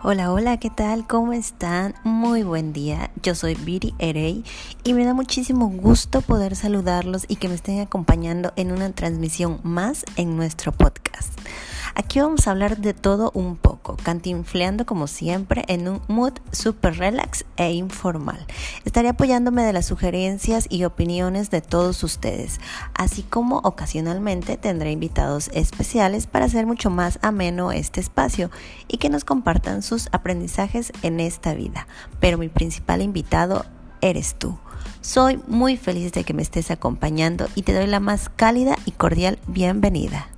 Hola, hola, ¿qué tal? ¿Cómo están? Muy buen día. Yo soy Viri Erey y me da muchísimo gusto poder saludarlos y que me estén acompañando en una transmisión más en nuestro podcast. Aquí vamos a hablar de todo un poco, cantinfleando como siempre en un mood super relax e informal. Estaré apoyándome de las sugerencias y opiniones de todos ustedes, así como ocasionalmente tendré invitados especiales para hacer mucho más ameno este espacio y que nos compartan sus aprendizajes en esta vida. Pero mi principal invitado eres tú. Soy muy feliz de que me estés acompañando y te doy la más cálida y cordial bienvenida.